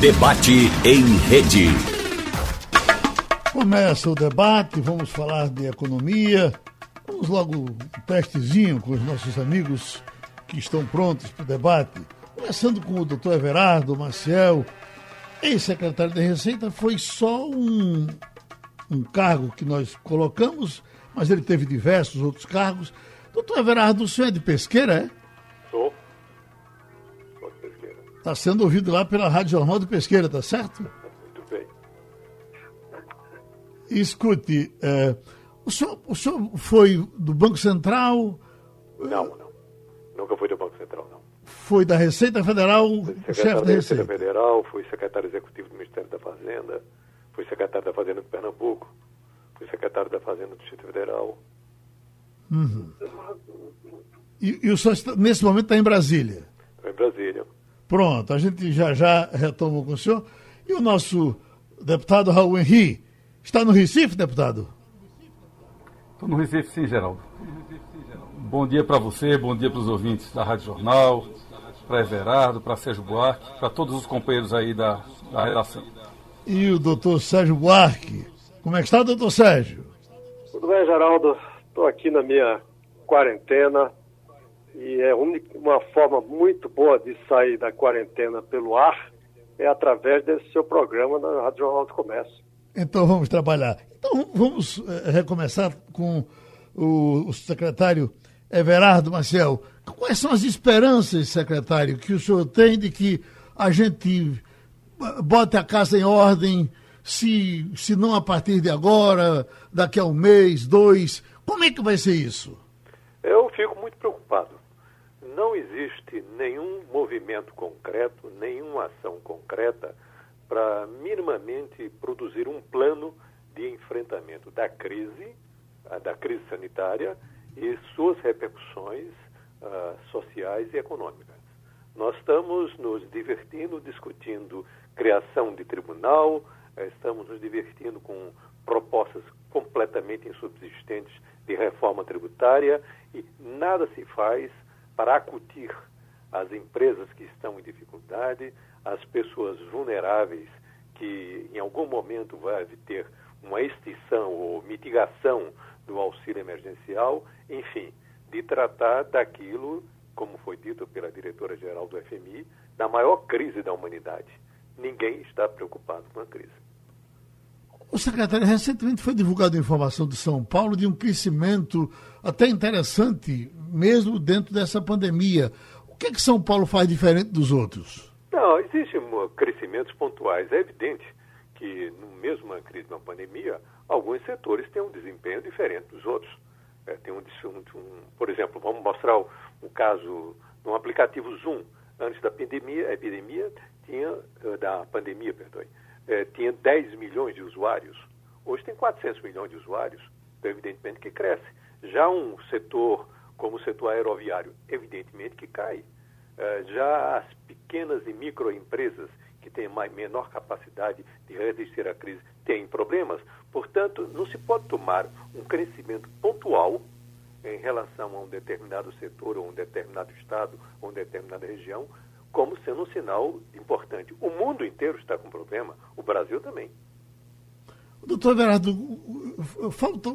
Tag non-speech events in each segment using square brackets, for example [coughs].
Debate em rede. Começa o debate, vamos falar de economia. Vamos logo um testezinho com os nossos amigos que estão prontos para o debate. Começando com o doutor Everardo Maciel, ex-secretário da Receita, foi só um, um cargo que nós colocamos, mas ele teve diversos outros cargos. Doutor Everardo, o senhor é de pesqueira, é? Sou. Está sendo ouvido lá pela Rádio Jornal de Pesqueira, tá certo? Muito bem. Escute, é, o, senhor, o senhor foi do Banco Central, Não, não. Nunca fui do Banco Central, não. foi da Receita Federal, chefe da da Receita Receita. Federal, fui secretário executivo do Ministério da Fazenda, fui secretário da Fazenda de Pernambuco, fui secretário da Fazenda do Distrito Federal. E, e o senhor, nesse momento, está em Brasília. Estou em Brasília. Pronto, a gente já já retoma com o senhor. E o nosso deputado Raul Henri está no Recife, deputado? Estou no Recife, sim, Geraldo. Bom dia para você, bom dia para os ouvintes da Rádio Jornal, para Everardo, para Sérgio Buarque, para todos os companheiros aí da, da redação. E o doutor Sérgio Buarque. Como é que está, doutor Sérgio? Tudo bem, Geraldo? Estou aqui na minha quarentena e é uma forma muito boa de sair da quarentena pelo ar é através desse seu programa na Rádio Jornal do Comércio. Então vamos trabalhar. Então vamos eh, recomeçar com o, o secretário Everardo Maciel. Quais são as esperanças, secretário, que o senhor tem de que a gente eh, bote a casa em ordem, se, se não a partir de agora, daqui a um mês, dois? Como é que vai ser isso? Eu fico muito preocupado. Não existe nenhum movimento concreto, nenhuma ação concreta para minimamente produzir um plano de enfrentamento da crise, a da crise sanitária e suas repercussões ah, sociais e econômicas. Nós estamos nos divertindo discutindo criação de tribunal, eh, estamos nos divertindo com propostas completamente insubsistentes de reforma tributária e nada se faz para acutir as empresas que estão em dificuldade, as pessoas vulneráveis que em algum momento vai ter uma extinção ou mitigação do auxílio emergencial, enfim, de tratar daquilo, como foi dito pela diretora-geral do FMI, da maior crise da humanidade. Ninguém está preocupado com a crise. O secretário, recentemente foi divulgada a informação de São Paulo de um crescimento até interessante, mesmo dentro dessa pandemia. O que, é que São Paulo faz diferente dos outros? Não, existem crescimentos pontuais. É evidente que, no mesmo uma crise, uma pandemia, alguns setores têm um desempenho diferente dos outros. É, tem um, um- por exemplo, vamos mostrar o, o caso de um aplicativo Zoom. Antes da pandemia, epidemia tinha, eh, da pandemia, perdoe, eh, tinha 10 milhões de usuários. Hoje tem 400 milhões de usuários. Então, evidentemente que cresce. Já um setor como o setor aeroviário, evidentemente que cai. Eh, já as pequenas e microempresas que têm mais, menor capacidade de resistir à crise têm problemas. Portanto, não se pode tomar um crescimento pontual em relação a um determinado setor, ou um determinado estado, ou uma determinada região, como sendo um sinal importante. O mundo inteiro está com problema, o Brasil também. Doutor Everardo, falta,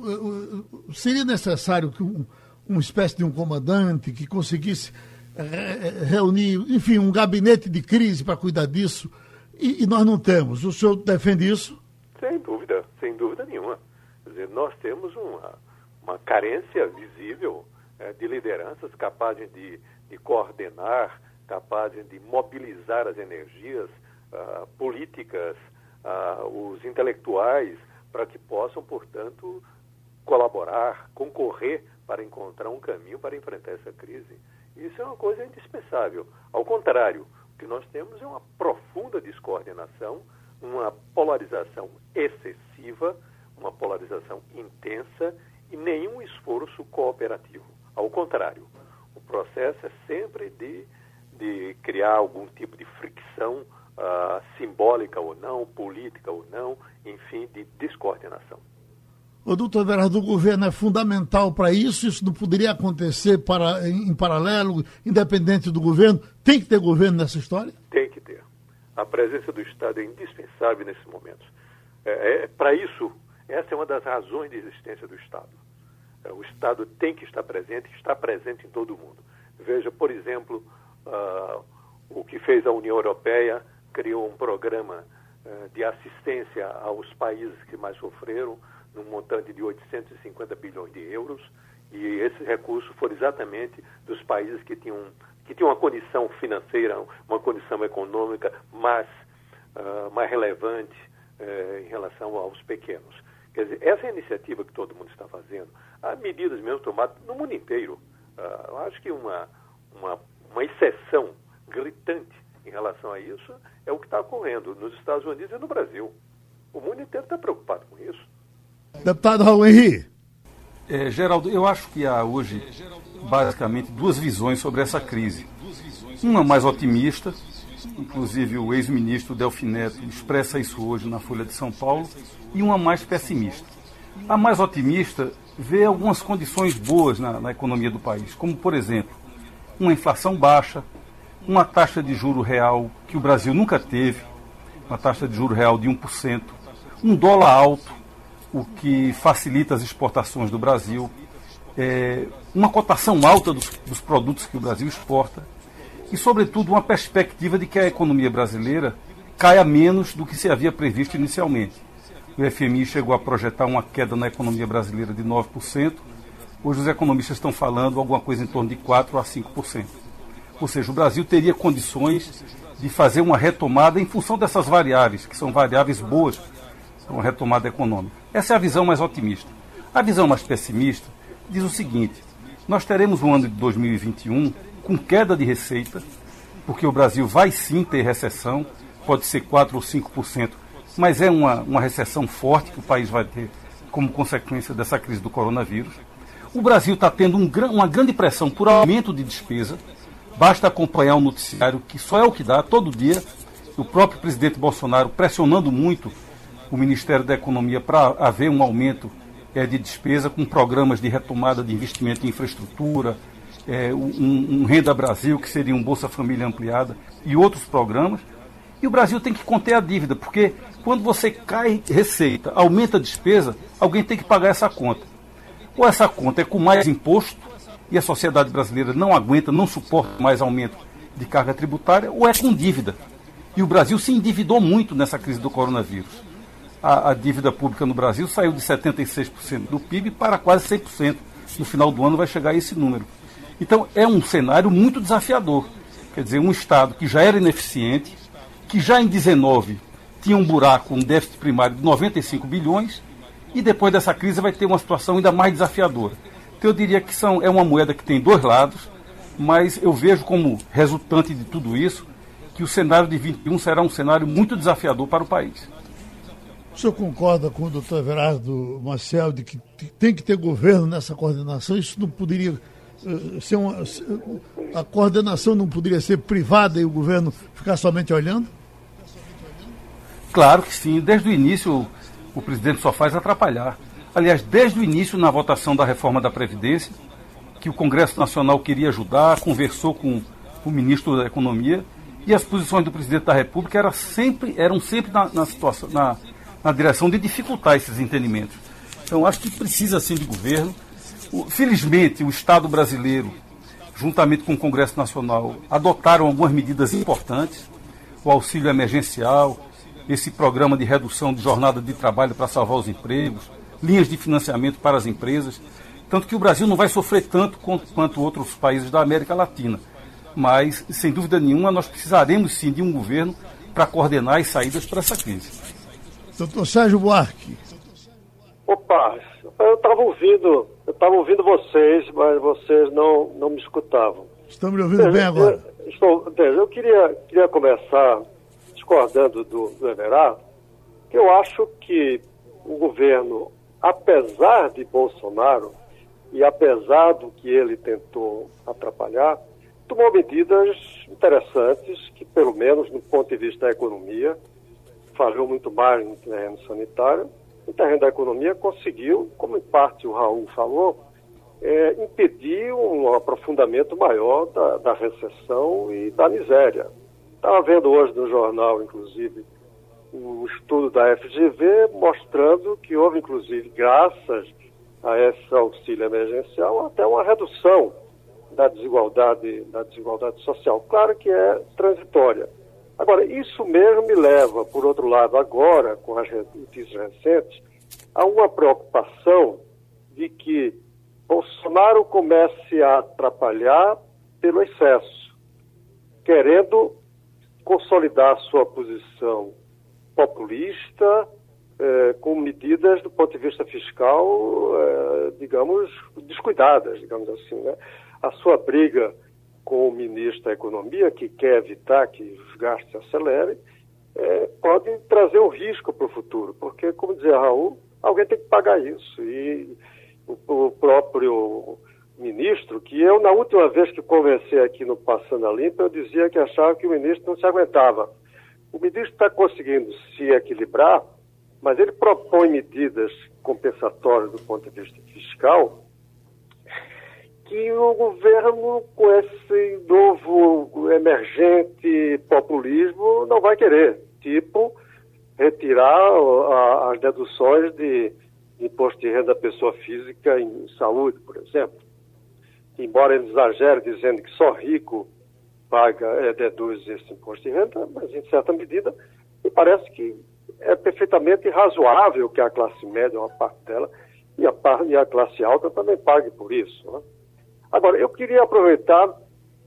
seria necessário que um, uma espécie de um comandante que conseguisse eh, reunir, enfim, um gabinete de crise para cuidar disso, e, e nós não temos. O senhor defende isso? Sem dúvida, sem dúvida nenhuma. Quer dizer, nós temos uma, uma carência visível eh, de lideranças capazes de, de coordenar, capazes de mobilizar as energias ah, políticas, ah, os intelectuais, para que possam, portanto, colaborar, concorrer para encontrar um caminho para enfrentar essa crise. Isso é uma coisa indispensável. Ao contrário, o que nós temos é uma profunda descoordenação, uma polarização excessiva, uma polarização intensa e nenhum esforço cooperativo. Ao contrário, o processo é sempre de, de criar algum tipo de fricção uh, simbólica ou não, política ou não, enfim, de descoordenação. O doutor Everardo, o governo é fundamental para isso, isso não poderia acontecer para, em, em paralelo, independente do governo. Tem que ter governo nessa história? Tem que ter. A presença do Estado é indispensável nesses momentos. É, é Para isso, essa é uma das razões de existência do Estado. É, o Estado tem que estar presente está presente em todo o mundo. Veja, por exemplo, uh, o que fez a União Europeia, criou um programa uh, de assistência aos países que mais sofreram, num montante de 850 bilhões de euros, e esses recursos foram exatamente dos países que tinham, que tinham uma condição financeira, uma condição econômica mais, uh, mais relevante uh, em relação aos pequenos. Quer dizer, essa é a iniciativa que todo mundo está fazendo. Há medidas mesmo tomadas no mundo inteiro. Uh, eu acho que uma, uma, uma exceção gritante em relação a isso é o que está ocorrendo nos Estados Unidos e no Brasil. O mundo inteiro está preocupado com isso. Deputado Raul Henrique. É, Geraldo, eu acho que há hoje basicamente duas visões sobre essa crise. Uma mais otimista, inclusive o ex-ministro Delfim Neto expressa isso hoje na Folha de São Paulo, e uma mais pessimista. A mais otimista vê algumas condições boas na, na economia do país, como, por exemplo, uma inflação baixa, uma taxa de juro real que o Brasil nunca teve, uma taxa de juro real de 1%, um dólar alto, o que facilita as exportações do Brasil, é, uma cotação alta dos, dos produtos que o Brasil exporta e, sobretudo, uma perspectiva de que a economia brasileira caia menos do que se havia previsto inicialmente. O FMI chegou a projetar uma queda na economia brasileira de 9%. Hoje os economistas estão falando alguma coisa em torno de 4% a 5%. Ou seja, o Brasil teria condições de fazer uma retomada em função dessas variáveis, que são variáveis boas para uma retomada econômica. Essa é a visão mais otimista. A visão mais pessimista diz o seguinte: nós teremos um ano de 2021 com queda de receita, porque o Brasil vai sim ter recessão, pode ser 4 ou 5%, mas é uma, uma recessão forte que o país vai ter como consequência dessa crise do coronavírus. O Brasil está tendo um, uma grande pressão por aumento de despesa. Basta acompanhar o noticiário, que só é o que dá todo dia. O próprio presidente Bolsonaro pressionando muito o Ministério da Economia para haver um aumento é, de despesa com programas de retomada de investimento em infraestrutura, é, um, um, Renda Brasil, que seria um Bolsa Família ampliada, e outros programas. E o Brasil tem que conter a dívida, porque quando você cai receita, aumenta a despesa, alguém tem que pagar essa conta. Ou essa conta é com mais imposto, e a sociedade brasileira não aguenta, não suporta mais aumento de carga tributária, ou é com dívida. E o Brasil se endividou muito nessa crise do coronavírus. A, a dívida pública no Brasil saiu de 76% do PIB para quase 100%. No final do ano vai chegar a esse número. Então é um cenário muito desafiador. Quer dizer, um Estado que já era ineficiente, que já em 19 tinha um buraco, um déficit primário de 95 bilhões, e depois dessa crise vai ter uma situação ainda mais desafiadora. Então eu diria que são, é uma moeda que tem dois lados, mas eu vejo como resultante de tudo isso que o cenário de 21 será um cenário muito desafiador para o país. O senhor concorda com o doutor Everardo Marcel de que tem que ter governo nessa coordenação? Isso não poderia uh, ser uma. A coordenação não poderia ser privada e o governo ficar somente olhando? Claro que sim. Desde o início, o presidente só faz atrapalhar. Aliás, desde o início, na votação da reforma da Previdência, que o Congresso Nacional queria ajudar, conversou com o ministro da Economia, e as posições do presidente da República eram sempre, eram sempre na, na situação, na, na direção de dificultar esses entendimentos. Então, acho que precisa sim de governo. Felizmente, o Estado brasileiro, juntamente com o Congresso Nacional, adotaram algumas medidas importantes, o auxílio emergencial, esse programa de redução de jornada de trabalho para salvar os empregos, linhas de financiamento para as empresas. Tanto que o Brasil não vai sofrer tanto quanto outros países da América Latina. Mas, sem dúvida nenhuma, nós precisaremos sim de um governo para coordenar as saídas para essa crise. Doutor Sérgio Buarque. Opa, eu estava ouvindo, eu estava ouvindo vocês, mas vocês não, não me escutavam. Estamos me ouvindo bem agora. Eu, estou, eu queria, queria começar discordando do, do Everardo, que eu acho que o governo, apesar de Bolsonaro e apesar do que ele tentou atrapalhar, tomou medidas interessantes que, pelo menos no ponto de vista da economia, falhou muito mais no terreno sanitário. No terreno da economia, conseguiu, como em parte o Raul falou, é, impedir um aprofundamento maior da, da recessão e da miséria. Estava vendo hoje no jornal, inclusive, um estudo da FGV mostrando que houve, inclusive, graças a esse auxílio emergencial, até uma redução da desigualdade, da desigualdade social. Claro que é transitória. Agora, isso mesmo me leva, por outro lado, agora, com as notícias recentes, a uma preocupação de que Bolsonaro comece a atrapalhar pelo excesso, querendo consolidar sua posição populista, eh, com medidas do ponto de vista fiscal, eh, digamos, descuidadas, digamos assim. Né? A sua briga com o ministro da Economia, que quer evitar que os gastos se acelerem, eh, pode trazer um risco para o futuro, porque, como dizia Raul, alguém tem que pagar isso. E o, o próprio ministro, que eu, na última vez que conversei aqui no Passando a Limpa, eu dizia que achava que o ministro não se aguentava. O ministro está conseguindo se equilibrar, mas ele propõe medidas compensatórias do ponto de vista fiscal que o governo, com esse novo emergente populismo, não vai querer. Tipo, retirar as deduções de imposto de renda da pessoa física em saúde, por exemplo. Embora ele exagere dizendo que só rico paga, é, deduz esse imposto de renda, mas em certa medida me parece que é perfeitamente razoável que a classe média, uma parte dela, e a, e a classe alta também pague por isso. Né? Agora, eu queria aproveitar,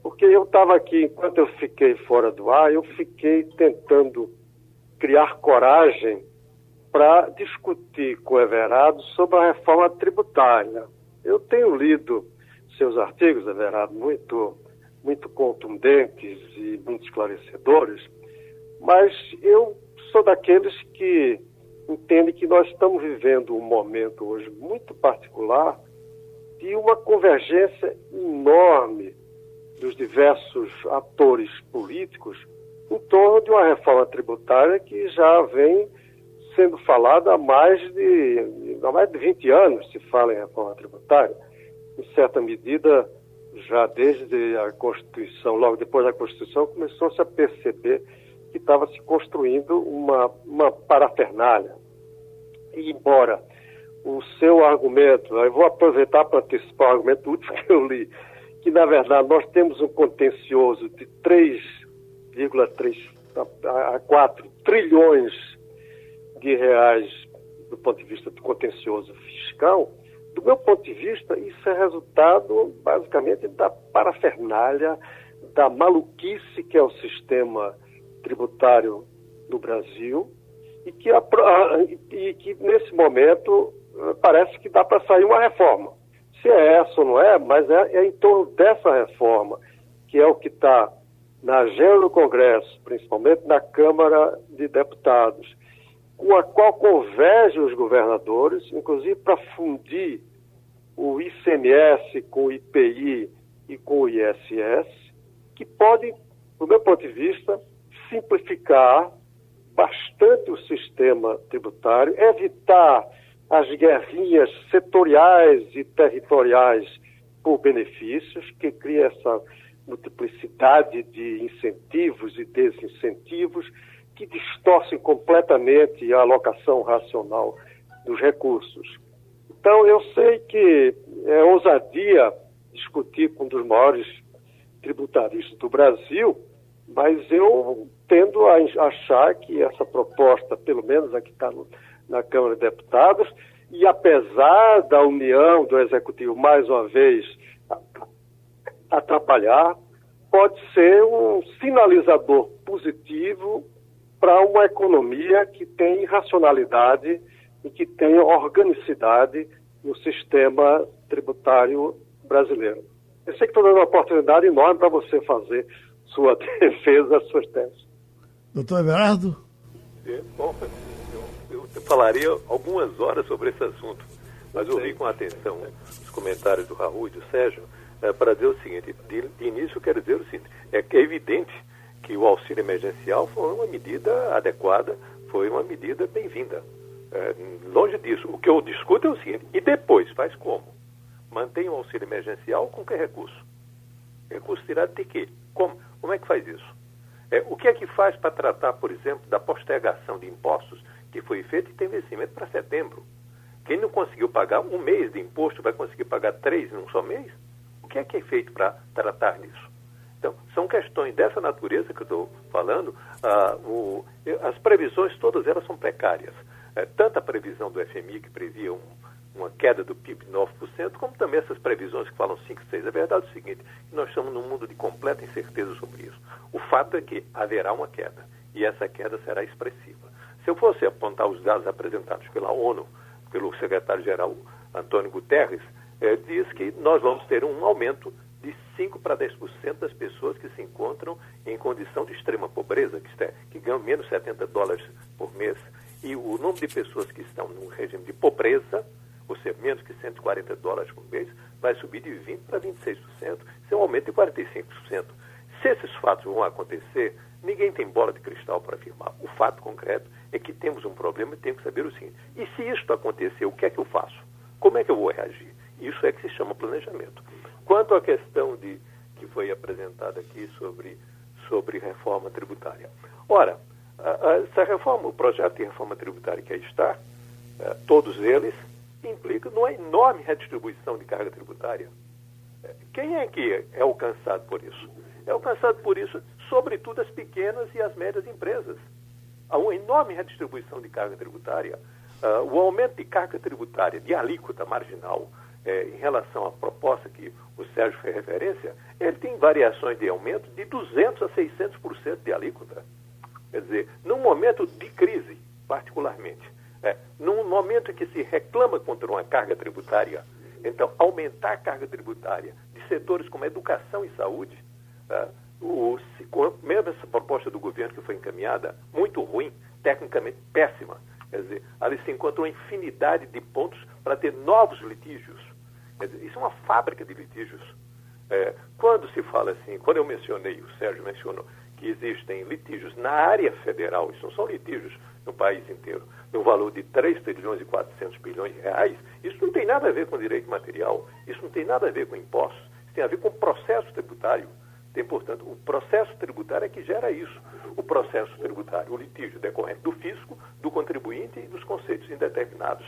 porque eu estava aqui, enquanto eu fiquei fora do ar, eu fiquei tentando criar coragem para discutir com o Everardo sobre a reforma tributária. Eu tenho lido seus artigos, Everardo, muito muito contundentes e muito esclarecedores, mas eu sou daqueles que entendem que nós estamos vivendo um momento hoje muito particular de uma convergência enorme dos diversos atores políticos em torno de uma reforma tributária que já vem sendo falada há mais de, há mais de 20 anos se fala em reforma tributária. Em certa medida, já desde a Constituição, logo depois da Constituição, começou-se a perceber que estava se construindo uma, uma parafernália. E embora o seu argumento, eu vou aproveitar para antecipar o argumento último [laughs] que eu li, que na verdade nós temos um contencioso de 3,3 a 4 trilhões de reais do ponto de vista do contencioso fiscal, do meu ponto de vista, isso é resultado basicamente da parafernália, da maluquice que é o sistema tributário no Brasil e que, a, e que nesse momento parece que dá para sair uma reforma. Se é essa ou não é, mas é, é em torno dessa reforma, que é o que está na agenda do Congresso, principalmente na Câmara de Deputados, com a qual convergem os governadores, inclusive para fundir o ICMS com o IPI e com o ISS, que podem, do meu ponto de vista, simplificar bastante o sistema tributário, evitar as guerrinhas setoriais e territoriais por benefícios, que cria essa multiplicidade de incentivos e desincentivos que distorcem completamente a alocação racional dos recursos. Então, eu sei que é ousadia discutir com um dos maiores tributaristas do Brasil, mas eu tendo a achar que essa proposta, pelo menos a que está na Câmara de Deputados, e apesar da união do Executivo mais uma vez atrapalhar, pode ser um sinalizador positivo para uma economia que tem racionalidade e que tem organicidade no sistema tributário brasileiro. Eu sei que estou dando uma oportunidade enorme para você fazer sua [laughs] defesa, suas teses. Doutor Everardo? É, bom, eu, eu falaria algumas horas sobre esse assunto, mas eu ouvi com atenção os comentários do Raul e do Sérgio é, para dizer o seguinte: de, de início, eu quero dizer o seguinte: é, é evidente que o auxílio emergencial foi uma medida adequada, foi uma medida bem-vinda. É, longe disso. O que eu discuto é o seguinte: e depois, faz como? Mantém o auxílio emergencial com que recurso? Recurso tirado de quê? Como, como é que faz isso? É, o que é que faz para tratar, por exemplo, da postergação de impostos que foi feita e tem vencimento para setembro? Quem não conseguiu pagar um mês de imposto vai conseguir pagar três num só mês? O que é que é feito para tratar disso? Então, são questões dessa natureza que eu estou falando. Ah, o, as previsões, todas elas são precárias. É, tanto a previsão do FMI, que previa um, uma queda do PIB de 9%, como também essas previsões que falam 5, 6. A verdade é o seguinte, nós estamos num mundo de completa incerteza sobre isso. O fato é que haverá uma queda, e essa queda será expressiva. Se eu fosse apontar os dados apresentados pela ONU, pelo secretário-geral Antônio Guterres, é, diz que nós vamos ter um aumento de 5 para 10% das pessoas que se encontram em condição de extrema pobreza, que, é, que ganham menos 70 dólares por mês. E o número de pessoas que estão num regime de pobreza ou seja, menos que 140 dólares por mês, vai subir de 20% para 26%. Isso é um aumento de 45%. Se esses fatos vão acontecer, ninguém tem bola de cristal para afirmar. O fato concreto é que temos um problema e temos que saber o seguinte: e se isto acontecer, o que é que eu faço? Como é que eu vou reagir? Isso é que se chama planejamento. Quanto à questão de, que foi apresentada aqui sobre, sobre reforma tributária. Ora, essa reforma, o projeto de reforma tributária que aí está, eh, todos eles implica numa enorme redistribuição de carga tributária. É, quem é que é alcançado por isso? É alcançado por isso, sobretudo, as pequenas e as médias empresas. Há uma enorme redistribuição de carga tributária. Uh, o aumento de carga tributária, de alíquota marginal, eh, em relação à proposta que o Sérgio fez referência, ele tem variações de aumento de 200% a 600% de alíquota. Quer dizer, num momento de crise, particularmente, é, num momento em que se reclama contra uma carga tributária, então aumentar a carga tributária de setores como educação e saúde, é, o, mesmo essa proposta do governo que foi encaminhada, muito ruim, tecnicamente péssima, quer dizer, ali se encontra uma infinidade de pontos para ter novos litígios. Isso é uma fábrica de litígios. É, quando se fala assim, quando eu mencionei, o Sérgio mencionou, que existem litígios na área federal, isso não são litígios no país inteiro, no valor de 3 trilhões e 400 bilhões de reais, isso não tem nada a ver com direito material, isso não tem nada a ver com impostos, isso tem a ver com processo tributário. Tem, portanto, o processo tributário é que gera isso. O processo tributário, o litígio decorrente do fisco, do contribuinte e dos conceitos indeterminados.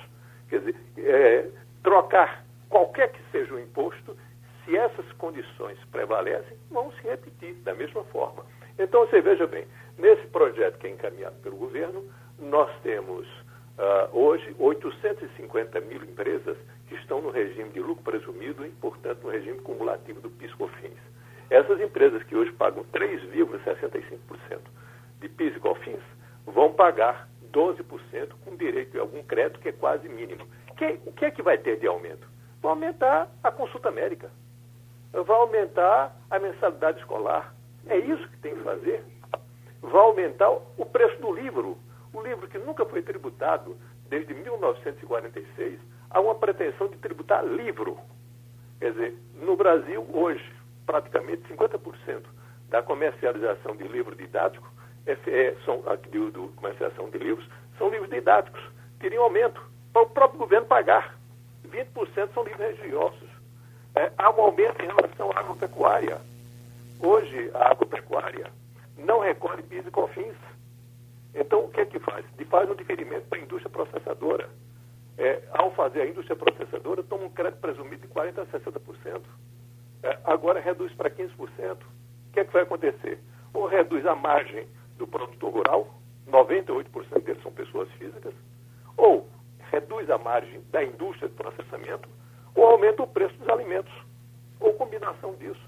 Quer dizer, é, trocar qualquer que seja o imposto, se essas condições prevalecem, vão se repetir da mesma forma. Então, você veja bem, nesse projeto que é encaminhado pelo governo, nós temos uh, hoje 850 mil empresas que estão no regime de lucro presumido e, portanto, no regime cumulativo do PIS/COFINS. Essas empresas que hoje pagam 3,65% de PIS e COFINS vão pagar 12% com direito a algum crédito que é quase mínimo. Que, o que é que vai ter de aumento? Vai aumentar a consulta médica, vai aumentar a mensalidade escolar. É isso que tem que fazer. Vai aumentar o preço do livro um livro que nunca foi tributado desde 1946, há uma pretensão de tributar livro. Quer dizer, no Brasil, hoje, praticamente 50% da comercialização de livro didático é, é, são, do, comercialização de livros são livros didáticos. Teria um aumento para o próprio governo pagar. 20% são livros religiosos. É, há um aumento em relação à agropecuária. Hoje, a agropecuária não recolhe PIS e COFINS. Então, o que é que faz? Faz um diferimento para a indústria processadora. É, ao fazer a indústria processadora, toma um crédito presumido de 40% a 60%. É, agora reduz para 15%. O que é que vai acontecer? Ou reduz a margem do produtor rural, 98% deles são pessoas físicas, ou reduz a margem da indústria de processamento, ou aumenta o preço dos alimentos, ou combinação disso.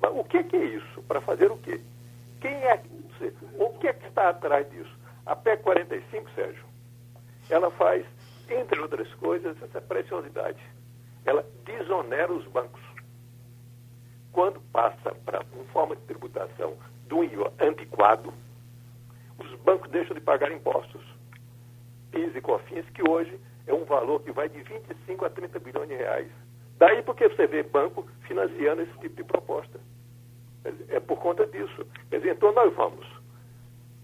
Mas o que é, isso? Para fazer o quê? Quem é, o que é que está atrás disso? A PEC 45, Sérgio, ela faz, entre outras coisas, essa preciosidade. Ela desonera os bancos. Quando passa para uma forma de tributação do IVA antiquado, os bancos deixam de pagar impostos. PIS e COFINS, que hoje é um valor que vai de 25 a 30 bilhões de reais. Daí porque você vê banco financiando esse tipo de proposta. É por conta disso. Então nós vamos.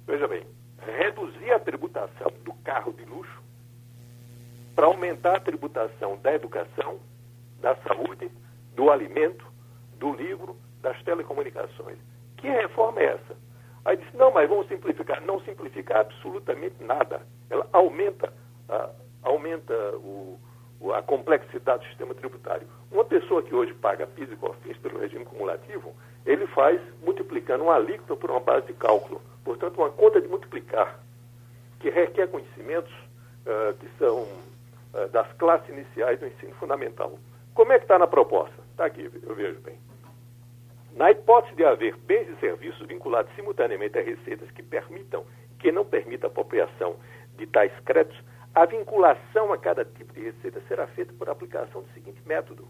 Veja bem, reduzir a tributação do carro de luxo para aumentar a tributação da educação, da saúde, do alimento, do livro, das telecomunicações. Que reforma é essa? Aí disse, não, mas vamos simplificar. Não simplificar absolutamente nada. Ela aumenta, a, aumenta o, a complexidade do sistema tributário. Uma pessoa que hoje paga PIS e COFINS pelo regime cumulativo, ele faz multiplicando uma alíquota por uma base de cálculo. Portanto, uma conta de multiplicar, que requer conhecimentos uh, que são uh, das classes iniciais do ensino fundamental. Como é que está na proposta? Está aqui, eu vejo bem. Na hipótese de haver bens e serviços vinculados simultaneamente a receitas que permitam, que não a apropriação de tais créditos, a vinculação a cada tipo de receita será feita por aplicação do seguinte método: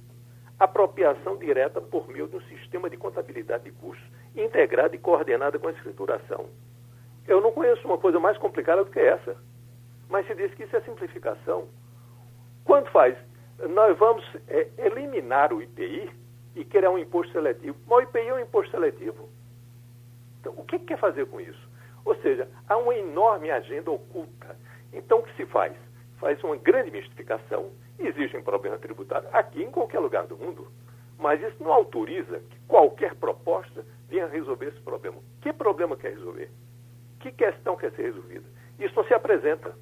apropriação direta por meio de um sistema de contabilidade de custos integrado e coordenado com a escrituração. Eu não conheço uma coisa mais complicada do que essa. Mas se diz que isso é simplificação. Quando faz? Nós vamos é, eliminar o IPI e criar um imposto seletivo. Mas o IPI é um imposto seletivo. Então, o que quer fazer com isso? Ou seja, há uma enorme agenda oculta. Então, o que se faz? Faz uma grande mistificação. Existe um problema tributário aqui em qualquer lugar do mundo. Mas isso não autoriza que qualquer proposta venha resolver esse problema. Que problema quer resolver? Que questão quer ser resolvida? Isso não se apresenta.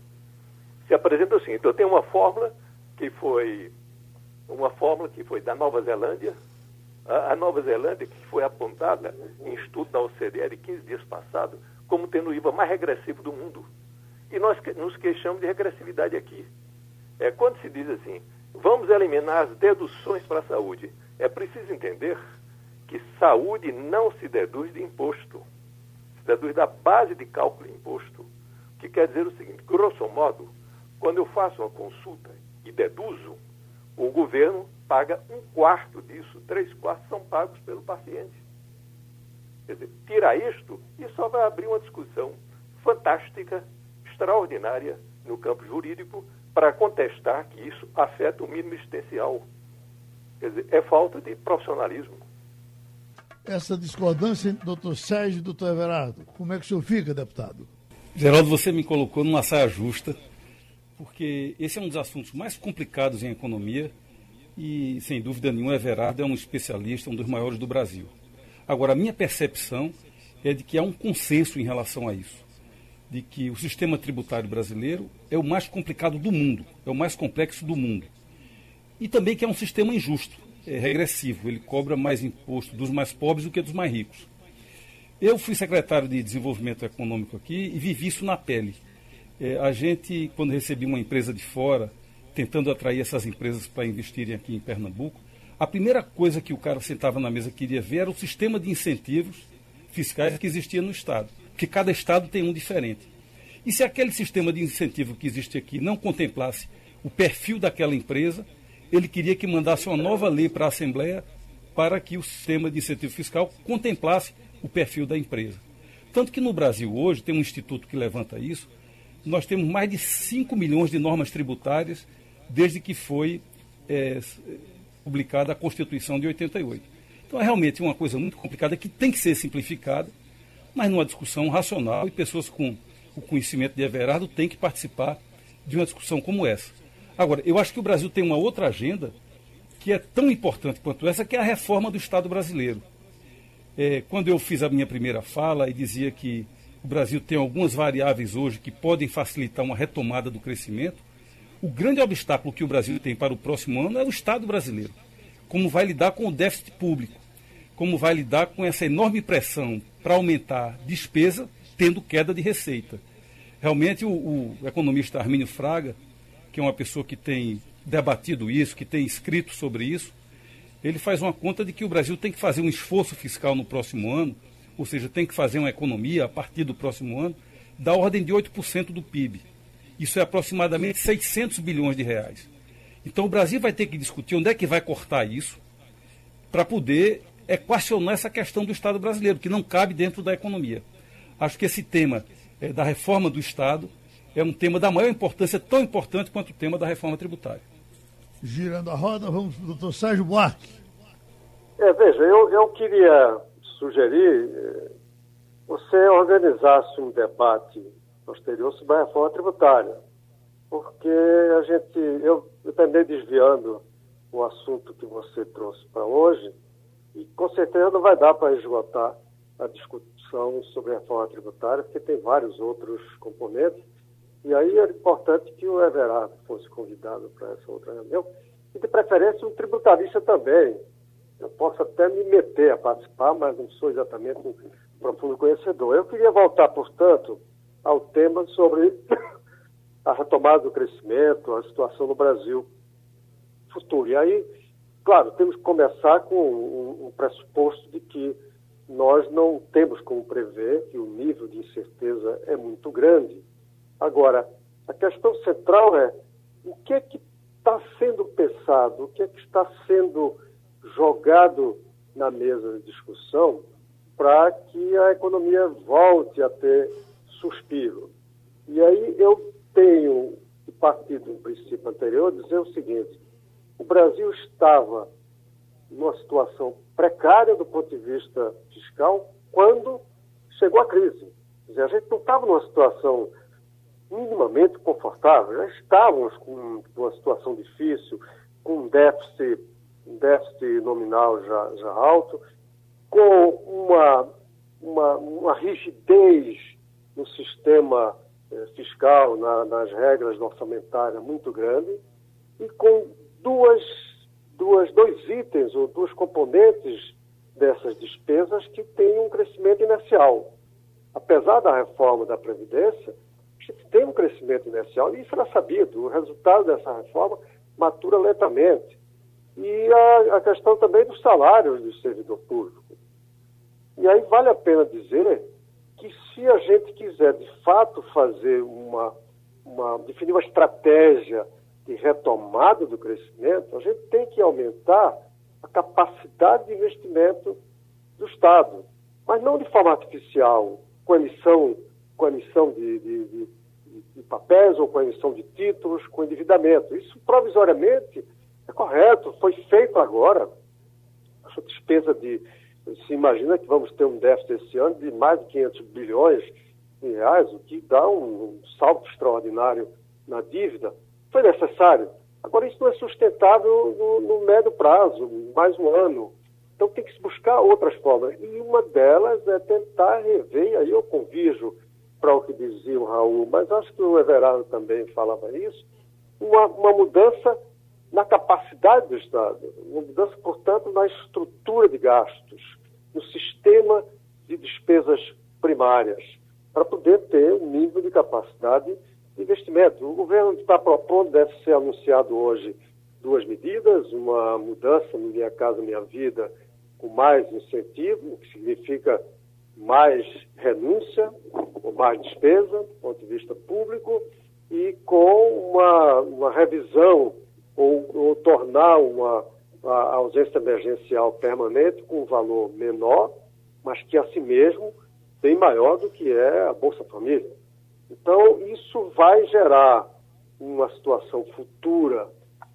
Se apresenta assim. Então, tem uma fórmula que foi uma fórmula que foi da Nova Zelândia, a, Nova Zelândia, que foi apontada em estudo da OCDE de 15 dias passados, como tendo o IVA mais regressivo do mundo. E nós nos queixamos de regressividade aqui. É, quando se diz assim, vamos eliminar as deduções para a saúde, é preciso entender que saúde não se deduz de imposto, se deduz da base de cálculo de imposto. O que quer dizer o seguinte, grosso modo, quando eu faço uma consulta e deduzo, o governo paga um quarto disso, três quartos são pagos pelo paciente. Quer dizer, tira isto e só vai abrir uma discussão fantástica, extraordinária no campo jurídico para contestar que isso afeta o mínimo existencial. Quer dizer, é falta de profissionalismo. Essa discordância entre o doutor Sérgio e o doutor Everardo, como é que o senhor fica, deputado? Geraldo, você me colocou numa saia justa, porque esse é um dos assuntos mais complicados em economia e, sem dúvida nenhuma, Everardo é um especialista, um dos maiores do Brasil. Agora, a minha percepção é de que há um consenso em relação a isso, de que o sistema tributário brasileiro é o mais complicado do mundo, é o mais complexo do mundo. E também que é um sistema injusto, é regressivo, ele cobra mais imposto dos mais pobres do que dos mais ricos. Eu fui secretário de Desenvolvimento Econômico aqui e vivi isso na pele. É, a gente, quando recebia uma empresa de fora, tentando atrair essas empresas para investirem aqui em Pernambuco, a primeira coisa que o cara sentava na mesa queria ver era o sistema de incentivos fiscais que existia no Estado, porque cada Estado tem um diferente. E se aquele sistema de incentivo que existe aqui não contemplasse o perfil daquela empresa, ele queria que mandasse uma nova lei para a Assembleia para que o sistema de incentivo fiscal contemplasse o perfil da empresa. Tanto que no Brasil hoje, tem um instituto que levanta isso, nós temos mais de 5 milhões de normas tributárias desde que foi é, publicada a Constituição de 88. Então é realmente uma coisa muito complicada que tem que ser simplificada, mas numa discussão racional e pessoas com o conhecimento de Everardo têm que participar de uma discussão como essa. Agora, eu acho que o Brasil tem uma outra agenda que é tão importante quanto essa, que é a reforma do Estado brasileiro. É, quando eu fiz a minha primeira fala e dizia que o Brasil tem algumas variáveis hoje que podem facilitar uma retomada do crescimento, o grande obstáculo que o Brasil tem para o próximo ano é o Estado brasileiro. Como vai lidar com o déficit público, como vai lidar com essa enorme pressão para aumentar despesa, tendo queda de receita. Realmente, o, o economista Armínio Fraga, que é uma pessoa que tem debatido isso, que tem escrito sobre isso, ele faz uma conta de que o Brasil tem que fazer um esforço fiscal no próximo ano, ou seja, tem que fazer uma economia a partir do próximo ano, da ordem de 8% do PIB. Isso é aproximadamente 600 bilhões de reais. Então o Brasil vai ter que discutir onde é que vai cortar isso para poder equacionar essa questão do Estado brasileiro, que não cabe dentro da economia. Acho que esse tema é, da reforma do Estado é um tema da maior importância, tão importante quanto o tema da reforma tributária. Girando a roda, vamos para o doutor Sérgio Buarque. É, veja, eu, eu queria sugerir eh, você organizasse um debate posterior sobre a reforma tributária, porque a gente, eu, eu também desviando o assunto que você trouxe para hoje, e com certeza não vai dar para esgotar a discussão sobre a reforma tributária, porque tem vários outros componentes. E aí era importante que o Everardo fosse convidado para essa outra reunião. E de preferência um tributarista também. Eu posso até me meter a participar, mas não sou exatamente um profundo conhecedor. Eu queria voltar, portanto, ao tema sobre [coughs] a retomada do crescimento, a situação no Brasil futuro. E aí, claro, temos que começar com um, um pressuposto de que nós não temos como prever que o nível de incerteza é muito grande. Agora, a questão central é o que é que está sendo pensado, o que é que está sendo jogado na mesa de discussão para que a economia volte a ter suspiro. E aí eu tenho que partir do princípio anterior dizer o seguinte: o Brasil estava numa situação precária do ponto de vista fiscal quando chegou a crise. Quer dizer, a gente não estava numa situação minimamente confortável, já estávamos com uma situação difícil, com um déficit, um déficit nominal já, já alto, com uma, uma, uma rigidez no sistema eh, fiscal, na, nas regras orçamentárias muito grande, e com duas, duas, dois itens ou duas componentes dessas despesas que têm um crescimento inercial. Apesar da reforma da Previdência, tem um crescimento inercial, e isso era sabido. O resultado dessa reforma matura lentamente. E a, a questão também dos salários do servidor público. E aí vale a pena dizer que se a gente quiser de fato fazer uma, uma definir uma estratégia de retomada do crescimento, a gente tem que aumentar a capacidade de investimento do Estado, mas não de forma artificial, com emissão, com emissão de, de, de, de papéis ou com emissão de títulos, com endividamento. Isso provisoriamente é correto, foi feito agora. Essa despesa de. Se imagina que vamos ter um déficit esse ano de mais de 500 bilhões de reais, o que dá um salto extraordinário na dívida foi necessário. Agora, isso não é sustentável no, no médio prazo, mais um ano. Então, tem que se buscar outras formas. E uma delas é tentar rever, e aí eu convijo para o que dizia o Raul, mas acho que o Everardo também falava isso, uma, uma mudança na capacidade do Estado, uma mudança, portanto, na estrutura de gastos, no sistema de despesas primárias, para poder ter um nível de capacidade investimento. O governo está propondo, deve ser anunciado hoje, duas medidas, uma mudança no Minha Casa Minha Vida com mais incentivo, que significa mais renúncia ou mais despesa, do ponto de vista público, e com uma, uma revisão ou, ou tornar uma a ausência emergencial permanente com um valor menor, mas que assim mesmo bem maior do que é a Bolsa Família. Então, isso vai gerar uma situação futura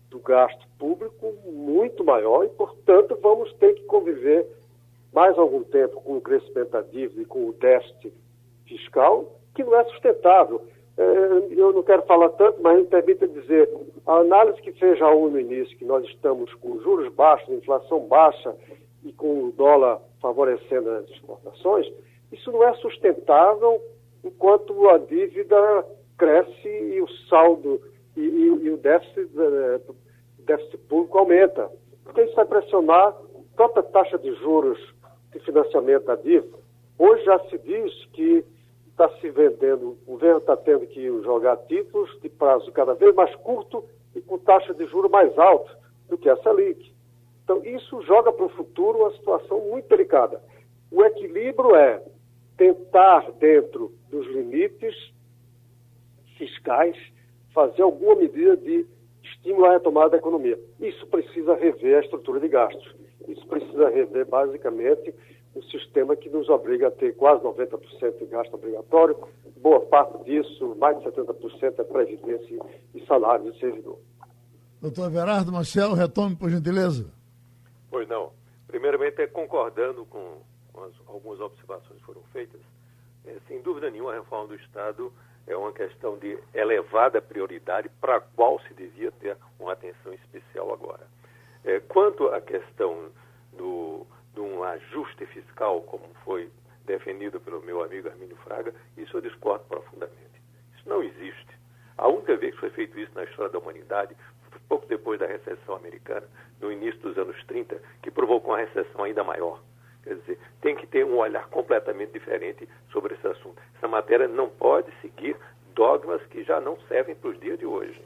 do gasto público muito maior e, portanto, vamos ter que conviver mais algum tempo com o crescimento da dívida e com o déficit fiscal, que não é sustentável. É, eu não quero falar tanto, mas me permita dizer, a análise que fez Raul no início, que nós estamos com juros baixos, inflação baixa e com o dólar favorecendo as exportações, isso não é sustentável enquanto a dívida cresce e o saldo e, e, e o déficit, é, déficit público aumenta. Porque isso vai pressionar a própria taxa de juros de financiamento da dívida. Hoje já se diz que está se vendendo, o governo está tendo que jogar títulos de prazo cada vez mais curto e com taxa de juros mais alta do que a Selic. Então, isso joga para o futuro uma situação muito delicada. O equilíbrio é tentar, dentro dos limites fiscais, fazer alguma medida de estímulo à retomada da economia. Isso precisa rever a estrutura de gastos. Isso precisa rever, basicamente, o sistema que nos obriga a ter quase 90% de gasto obrigatório. Boa parte disso, mais de 70%, é previdência e salário do servidor. Doutor Everardo Marcelo, retome, por gentileza. Pois não. Primeiramente, é concordando com, com as, algumas observações que foram feitas, é, sem dúvida nenhuma, a reforma do Estado é uma questão de elevada prioridade para a qual se devia ter uma atenção especial agora. É, quanto à questão do, de um ajuste fiscal, como foi defendido pelo meu amigo Armínio Fraga, isso eu discordo profundamente. Isso não existe. A única vez que foi feito isso na história da humanidade, pouco depois da recessão americana, no início dos anos 30, que provocou uma recessão ainda maior. Quer dizer, tem que ter um olhar completamente diferente sobre esse assunto. Essa matéria não pode seguir dogmas que já não servem para os dias de hoje.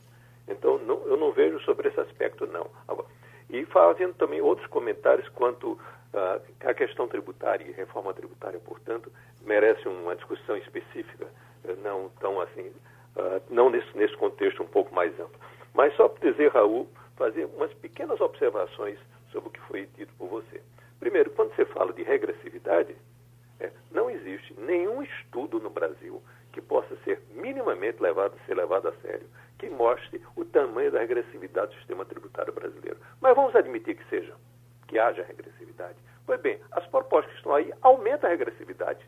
Então, não, eu não vejo sobre esse aspecto, não. Agora, e fazendo também outros comentários quanto à questão tributária e reforma tributária, portanto, merece uma discussão específica, eh, não tão assim, uh, não nesse, nesse contexto um pouco mais amplo. Mas só para dizer, Raul, fazer umas pequenas observações sobre o que foi dito por você. Primeiro, quando você fala de regressividade, é, não existe nenhum estudo no Brasil que possa ser minimamente levado, ser levado a sério, que mostre o tamanho da regressividade do sistema tributário brasileiro. Mas vamos admitir que seja, que haja regressividade. Pois bem, as propostas que estão aí aumentam a regressividade.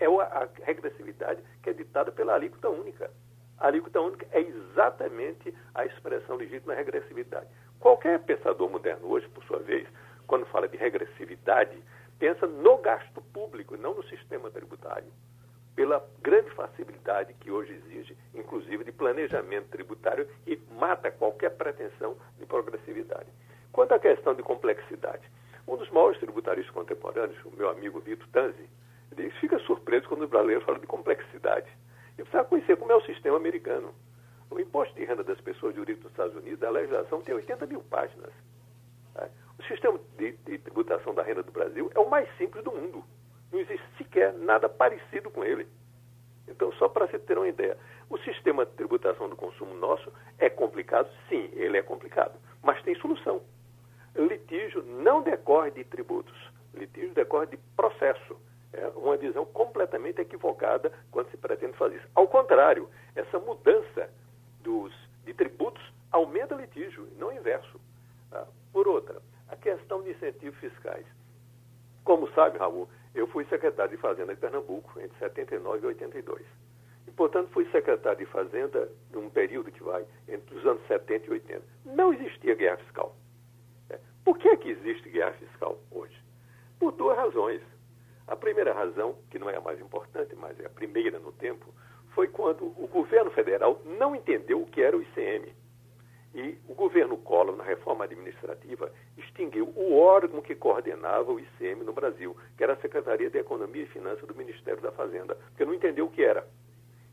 É a regressividade que é ditada pela alíquota única. A alíquota única é exatamente a expressão legítima regressividade. Qualquer pensador moderno hoje, por sua vez, quando fala de regressividade, pensa no gasto público, não no sistema tributário. Pela grande facilidade que hoje exige, inclusive, de planejamento tributário e mata qualquer pretensão de progressividade. Quanto à questão de complexidade, um dos maiores tributários contemporâneos, o meu amigo Vitor Tanzi, ele fica surpreso quando os brasileiros falam de complexidade. E precisa conhecer como é o sistema americano. O imposto de renda das pessoas origem dos Estados Unidos, a legislação tem 80 mil páginas. Né? O sistema de, de, tributação da renda do Brasil é o mais simples do mundo. Não existe sequer nada parecido com ele. Então, só para você ter uma ideia, o sistema de tributação do consumo nosso é complicado? Sim, ele é complicado, mas tem solução. Litígio não decorre de tributos, litígio decorre de processo. É uma visão completamente equivocada quando se pretende fazer isso. Ao contrário, essa mudança dos, de tributos aumenta litígio, não o inverso. Tá? Por outra, a questão de incentivos fiscais. Como sabe, Raul, eu fui secretário de Fazenda de Pernambuco entre 79 e 82. E, portanto, fui secretário de Fazenda num período que vai entre os anos 70 e 80. Não existia guerra fiscal. Por que, é que existe guerra fiscal hoje? Por duas razões. A primeira razão, que não é a mais importante, mas é a primeira no tempo, foi quando o governo federal não entendeu o que era o ICM. E o governo Collor, na reforma administrativa, extinguiu o órgão que coordenava o ICM no Brasil, que era a Secretaria de Economia e Finanças do Ministério da Fazenda, porque não entendeu o que era.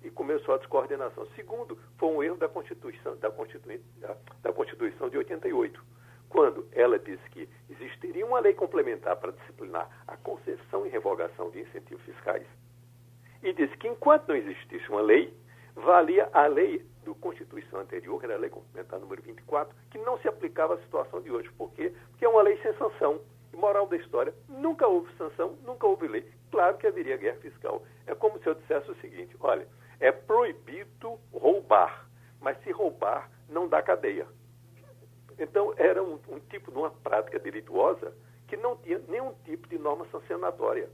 E começou a descoordenação. Segundo, foi um erro da Constituição, da, Constitui, da, da Constituição de 88 quando ela disse que existiria uma lei complementar para disciplinar a concessão e revogação de incentivos fiscais, e disse que enquanto não existisse uma lei, valia a lei do Constituição anterior, que era a lei complementar número 24, que não se aplicava à situação de hoje. Por quê? Porque é uma lei sem sanção. Moral da história, nunca houve sanção, nunca houve lei. Claro que haveria guerra fiscal. É como se eu dissesse o seguinte, olha, é proibido roubar, mas se roubar, não dá cadeia. Então, era um, um tipo de uma prática delituosa que não tinha nenhum tipo de norma sancionatória.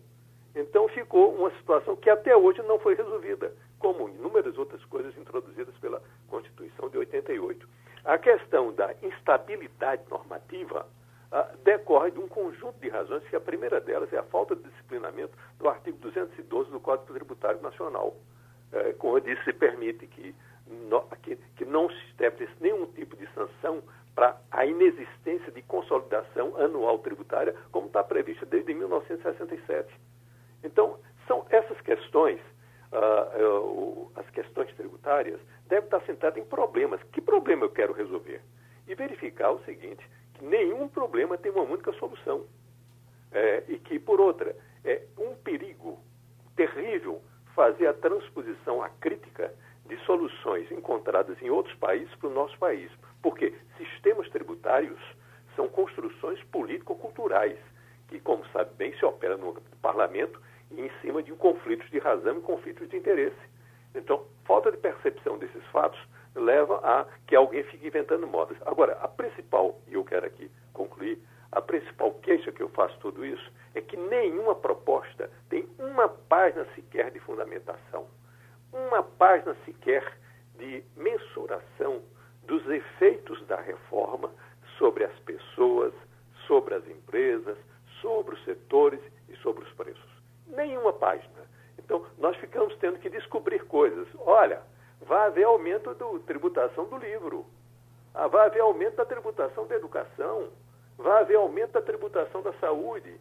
Então, ficou uma situação que até hoje não foi resolvida, como inúmeras outras coisas introduzidas pela Constituição de 88. A questão da instabilidade normativa ah, decorre de um conjunto de razões, que a primeira delas é a falta de disciplinamento do artigo 212 do Código Tributário Nacional, eh, onde se permite que, no, que, que não se estabeleça nenhum tipo de sanção para a inexistência de consolidação anual tributária, como está prevista desde 1967. Então, são essas questões, uh, uh, as questões tributárias, devem estar sentadas em problemas. Que problema eu quero resolver? E verificar o seguinte, que nenhum problema tem uma única solução. É, e que, por outra, é um perigo terrível fazer a transposição, a crítica de soluções encontradas em outros países para o nosso país. Porque sistemas tributários são construções político-culturais, que, como sabe bem, se opera no parlamento e em cima de conflitos de razão e conflitos de interesse. Então, falta de percepção desses fatos leva a que alguém fique inventando modas. Agora, a principal, e eu quero aqui concluir, a principal queixa que eu faço tudo isso é que nenhuma proposta tem uma página sequer de fundamentação, uma página sequer de mensuração dos efeitos da reforma sobre as pessoas, sobre as empresas, sobre os setores e sobre os preços. Nenhuma página. Então, nós ficamos tendo que descobrir coisas. Olha, vai haver aumento da tributação do livro, ah, vai haver aumento da tributação da educação, vai haver aumento da tributação da saúde,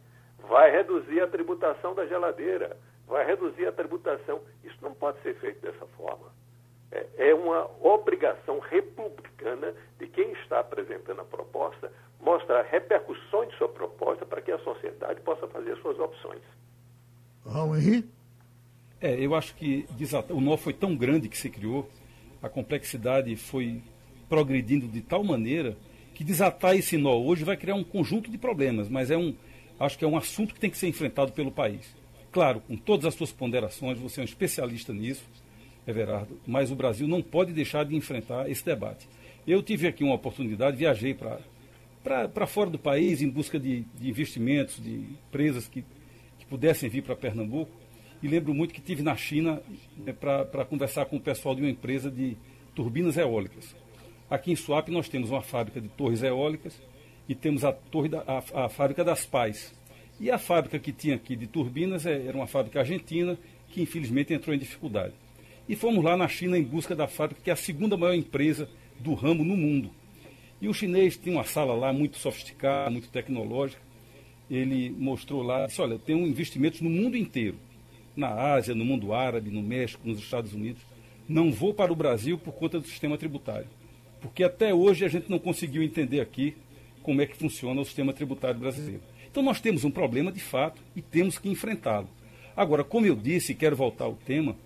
vai reduzir a tributação da geladeira, vai reduzir a tributação. Isso não pode ser feito dessa forma. É, é uma obrigação republicana de quem está apresentando a proposta mostrar repercussões de sua proposta para que a sociedade possa fazer suas opções. Raul Henrique? É, eu acho que o nó foi tão grande que se criou, a complexidade foi progredindo de tal maneira que desatar esse nó hoje vai criar um conjunto de problemas, mas é um, acho que é um assunto que tem que ser enfrentado pelo país. Claro, com todas as suas ponderações, você é um especialista nisso, Everardo, mas o Brasil não pode deixar de enfrentar esse debate. Eu tive aqui uma oportunidade, viajei para fora do país em busca de, de investimentos, de empresas que, que pudessem vir para Pernambuco, e lembro muito que tive na China né, para conversar com o pessoal de uma empresa de turbinas eólicas. Aqui em Suape nós temos uma fábrica de torres eólicas e temos a, torre da, a, a fábrica das Pais. E a fábrica que tinha aqui de turbinas é, era uma fábrica argentina que infelizmente entrou em dificuldade. E fomos lá na China em busca da fábrica, que é a segunda maior empresa do ramo no mundo. E o chinês tinha uma sala lá muito sofisticada, muito tecnológica. Ele mostrou lá, disse, olha, tenho investimentos no mundo inteiro. Na Ásia, no mundo árabe, no México, nos Estados Unidos. Não vou para o Brasil por conta do sistema tributário porque até hoje a gente não conseguiu entender aqui como é que funciona o sistema tributário brasileiro. Então nós temos um problema de fato e temos que enfrentá-lo. Agora, como eu disse, e quero voltar ao tema,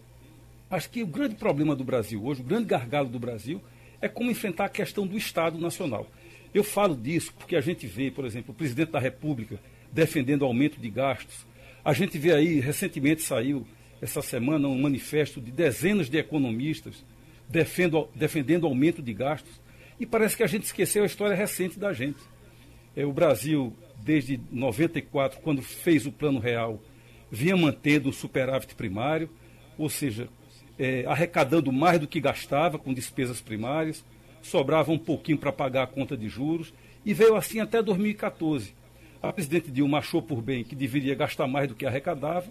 acho que o grande problema do Brasil hoje, o grande gargalo do Brasil, é como enfrentar a questão do Estado Nacional. Eu falo disso porque a gente vê, por exemplo, o presidente da República defendendo aumento de gastos. A gente vê aí, recentemente saiu, essa semana, um manifesto de dezenas de economistas defendo, defendendo aumento de gastos. E parece que a gente esqueceu a história recente da gente. É, o Brasil, desde 94, quando fez o Plano Real, vinha mantendo o superávit primário, ou seja, é, arrecadando mais do que gastava com despesas primárias, sobrava um pouquinho para pagar a conta de juros, e veio assim até 2014. A presidente Dilma achou por bem que deveria gastar mais do que arrecadava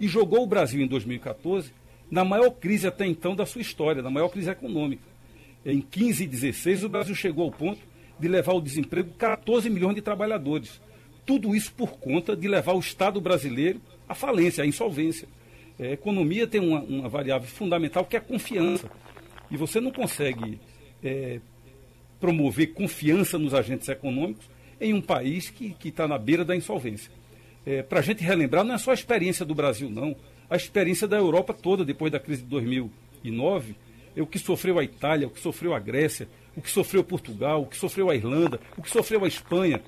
e jogou o Brasil em 2014 na maior crise até então da sua história, na maior crise econômica. Em 15 e 16, o Brasil chegou ao ponto de levar ao desemprego 14 milhões de trabalhadores. Tudo isso por conta de levar o Estado brasileiro à falência, à insolvência. É, a economia tem uma, uma, variável fundamental que é a confiança. E você não consegue é, promover confiança nos agentes econômicos em um país que está na beira da insolvência. É, Para a gente relembrar, não é só a experiência do Brasil, não a experiência da Europa toda depois da crise de 2009, é o que sofreu a Itália, o que sofreu a Grécia, o que sofreu Portugal, o que sofreu a Irlanda, o que sofreu a Espanha.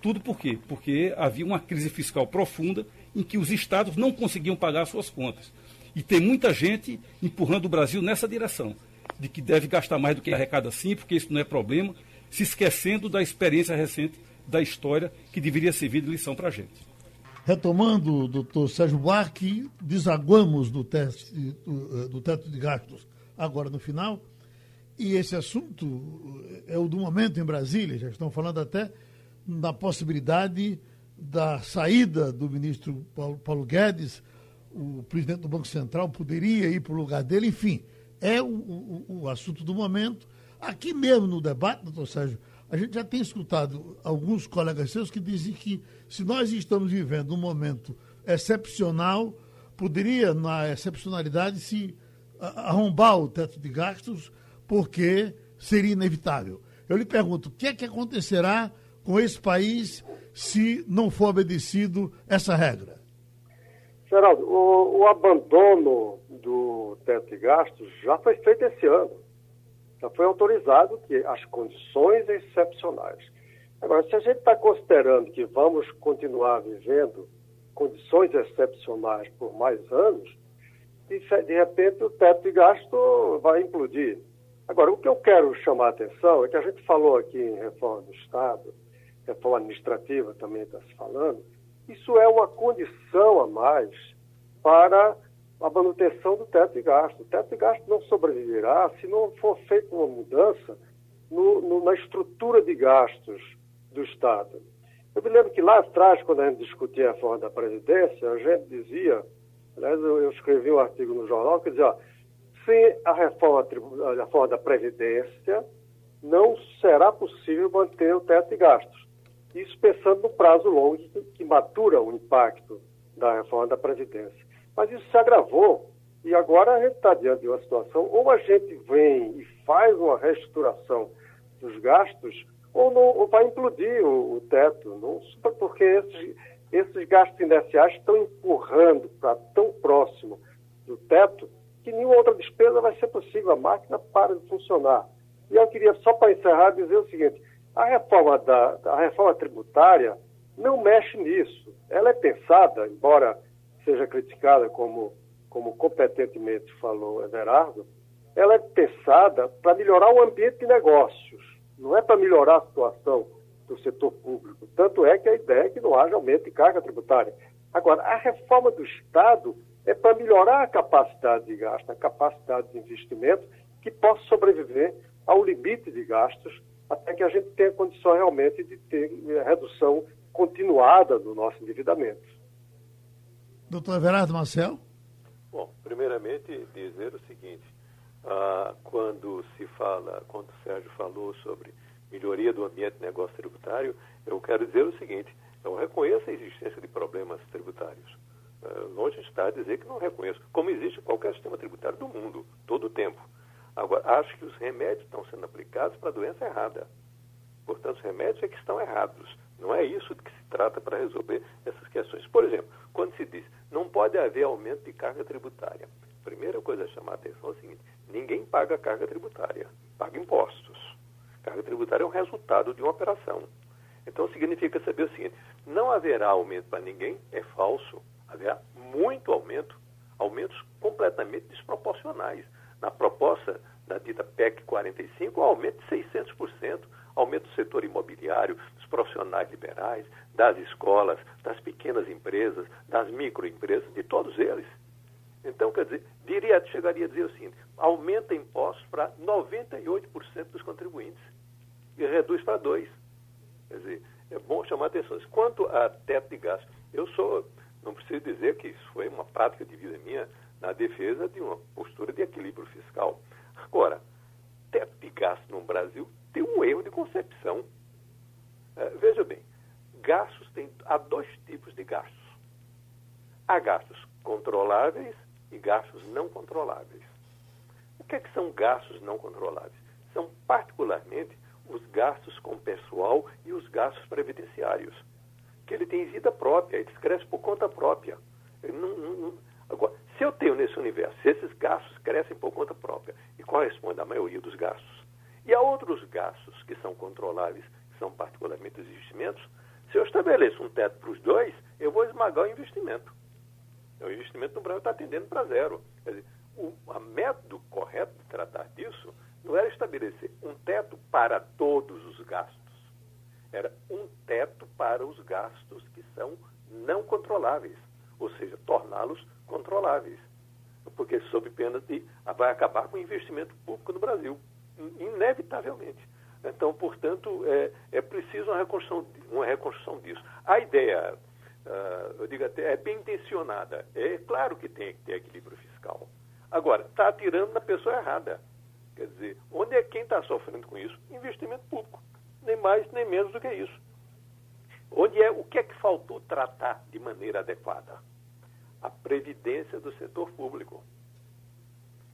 Tudo por quê? Porque havia uma crise fiscal profunda em que os estados não conseguiam pagar suas contas. E tem muita gente empurrando o Brasil nessa direção, de que deve gastar mais do que arrecada sim, porque isso não é problema, se esquecendo da experiência recente da história que deveria servir de lição para a gente. Retomando, doutor Sérgio Buarque, desaguamos do, teste, do, do teto de gastos agora no final. E esse assunto é o do momento em Brasília, já estão falando até da possibilidade da saída do ministro Paulo, Paulo Guedes, o presidente do Banco Central poderia ir para o lugar dele, enfim, é o, o, o assunto do momento. Aqui mesmo no debate, doutor Sérgio, a gente já tem escutado alguns colegas seus que dizem que se nós estamos vivendo um momento excepcional, poderia, na excepcionalidade, se arrombar o teto de gastos, porque seria inevitável. Eu lhe pergunto, o que é que acontecerá com esse país se não for obedecido essa regra? Geraldo, o, o abandono do teto de gastos já foi feito esse ano já foi autorizado que as condições excepcionais. Agora, se a gente está considerando que vamos continuar vivendo condições excepcionais por mais anos, de, de repente o teto de gasto vai implodir. Agora, o que eu quero chamar a atenção é que a gente falou aqui em reforma do Estado, reforma administrativa também está se falando, isso é uma condição a mais para a manutenção do teto de gasto. O teto de gasto não sobreviverá se não for feita uma mudança no, no, na estrutura de gastos do Estado. Eu me lembro que lá atrás, quando a gente discutia a reforma da Previdência, a gente dizia, aliás, eu, eu escrevi um artigo no jornal que dizia, ó, sem a reforma, a reforma da Previdência, não será possível manter o teto de gastos. Isso pensando no prazo longo que matura o impacto da reforma da Previdência. Mas isso se agravou e agora a gente está diante de uma situação, ou a gente vem e faz uma reestruturação dos gastos, ou, não, ou vai implodir o, o teto, não, porque esses, esses gastos iniciais estão empurrando para tão próximo do teto que nenhuma outra despesa vai ser possível, a máquina para de funcionar. E eu queria, só para encerrar, dizer o seguinte: a reforma, da, a reforma tributária não mexe nisso. Ela é pensada, embora seja criticada como, como competentemente falou Everardo, ela é pensada para melhorar o ambiente de negócios, não é para melhorar a situação do setor público. Tanto é que a ideia é que não haja aumento de carga tributária. Agora, a reforma do Estado é para melhorar a capacidade de gasto, a capacidade de investimento, que possa sobreviver ao limite de gastos, até que a gente tenha condições realmente de ter eh, redução continuada do nosso endividamento. Doutor Everardo Marcel? Bom, primeiramente dizer o seguinte, ah, quando se fala, quando o Sérgio falou sobre melhoria do ambiente de negócio tributário, eu quero dizer o seguinte, eu reconheço a existência de problemas tributários. Ah, longe está dizer que não reconheço, como existe qualquer sistema tributário do mundo, todo o tempo. Agora, acho que os remédios estão sendo aplicados para a doença errada. Portanto, os remédios é que estão errados. Não é isso que se trata para resolver essas questões. Por exemplo, quando se diz não pode haver aumento de carga tributária, a primeira coisa a chamar a atenção é o seguinte: ninguém paga carga tributária, paga impostos. Carga tributária é um resultado de uma operação. Então significa saber o seguinte: não haverá aumento para ninguém, é falso. Haverá muito aumento, aumentos completamente desproporcionais. Na proposta da dita PEC 45, um aumento de 600%, aumento do setor imobiliário, dos profissionais liberais, das escolas, das pequenas empresas, das microempresas, de todos eles. Então, quer dizer, diria, chegaria a dizer seguinte: aumenta impostos para 98% dos contribuintes e reduz para 2%. Quer dizer, é bom chamar atenção. Quanto a teto de gastos, eu sou, não preciso dizer que isso foi uma prática de vida minha na defesa de uma postura de equilíbrio fiscal. Agora, teto de gastos no Brasil tem um erro de concepção. É, veja bem, gastos tem, há dois tipos de gastos. Há gastos controláveis e gastos não controláveis. O que, é que são gastos não controláveis? São particularmente os gastos com pessoal e os gastos previdenciários, que ele tem vida própria, eles crescem por conta própria. Não, não, agora, se eu tenho nesse universo, se esses gastos crescem por conta própria e correspondem à maioria dos gastos, e há outros gastos que são controláveis, que são particularmente os investimentos, se eu estabeleço um teto para os dois, eu vou esmagar o investimento. O investimento no Brasil está tendendo para zero. Quer dizer, o método correto de tratar disso não era estabelecer um teto para todos os gastos. Era um teto para os gastos que são não controláveis, ou seja, torná-los controláveis. Porque, sob pena de. vai acabar com o investimento público no Brasil, inevitavelmente. Então, portanto, é, é preciso uma reconstrução, uma reconstrução disso. A ideia uh, eu digo até, é bem intencionada. É claro que tem que ter equilíbrio fiscal. Agora, está atirando na pessoa errada. Quer dizer, onde é quem está sofrendo com isso? Investimento público. Nem mais, nem menos do que isso. Onde é o que é que faltou tratar de maneira adequada? A previdência do setor público.